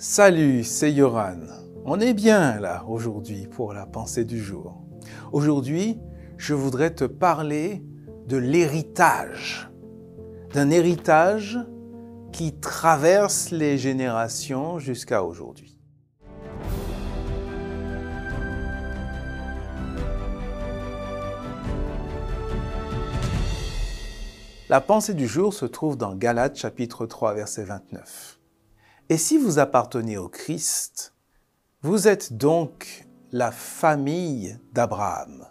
Salut, c'est Yoran. On est bien là aujourd'hui pour la pensée du jour. Aujourd'hui, je voudrais te parler de l'héritage. D'un héritage qui traverse les générations jusqu'à aujourd'hui. La pensée du jour se trouve dans Galates chapitre 3 verset 29. Et si vous appartenez au Christ, vous êtes donc la famille d'Abraham.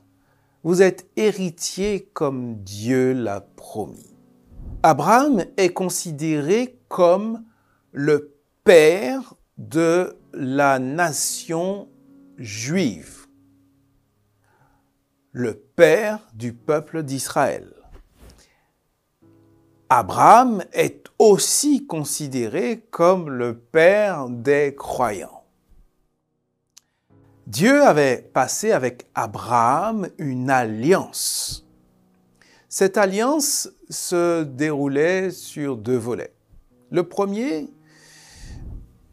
Vous êtes héritier comme Dieu l'a promis. Abraham est considéré comme le père de la nation juive, le père du peuple d'Israël. Abraham est aussi considéré comme le père des croyants. Dieu avait passé avec Abraham une alliance. Cette alliance se déroulait sur deux volets. Le premier,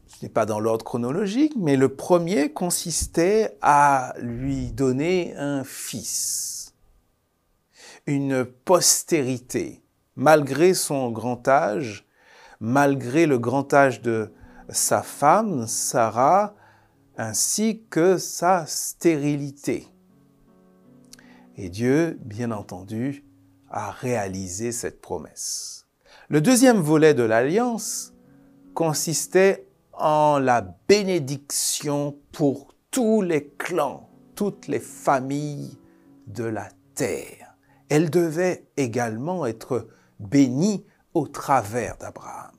ce n'est pas dans l'ordre chronologique, mais le premier consistait à lui donner un fils, une postérité, malgré son grand âge, malgré le grand âge de sa femme, Sarah, ainsi que sa stérilité. Et Dieu, bien entendu, a réalisé cette promesse. Le deuxième volet de l'alliance consistait en la bénédiction pour tous les clans, toutes les familles de la terre. Elle devait également être béni au travers d'Abraham.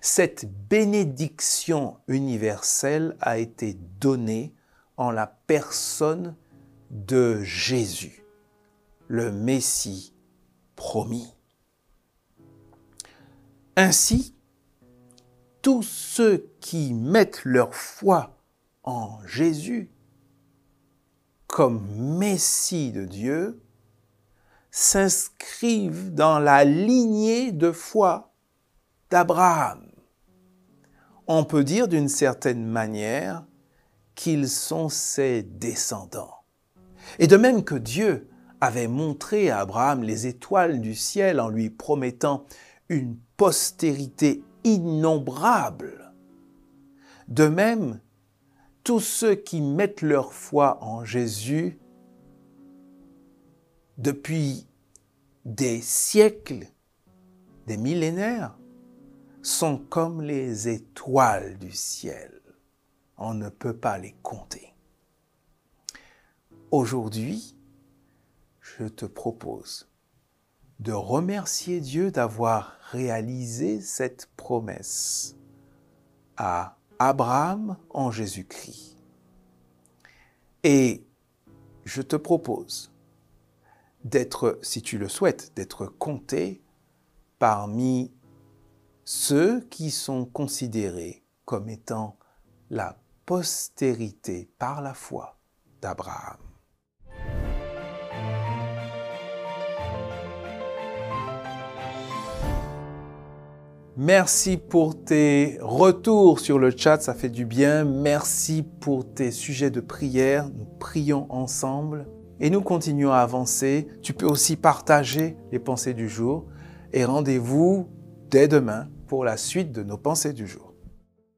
Cette bénédiction universelle a été donnée en la personne de Jésus, le Messie promis. Ainsi, tous ceux qui mettent leur foi en Jésus comme Messie de Dieu s'inscrivent dans la lignée de foi d'Abraham. On peut dire d'une certaine manière qu'ils sont ses descendants. Et de même que Dieu avait montré à Abraham les étoiles du ciel en lui promettant une postérité innombrable, de même, tous ceux qui mettent leur foi en Jésus depuis des siècles, des millénaires, sont comme les étoiles du ciel. On ne peut pas les compter. Aujourd'hui, je te propose de remercier Dieu d'avoir réalisé cette promesse à Abraham en Jésus-Christ. Et je te propose d'être, si tu le souhaites, d'être compté parmi ceux qui sont considérés comme étant la postérité par la foi d'Abraham. Merci pour tes retours sur le chat, ça fait du bien. Merci pour tes sujets de prière. Nous prions ensemble et nous continuons à avancer. Tu peux aussi partager les pensées du jour et rendez-vous dès demain pour la suite de nos pensées du jour.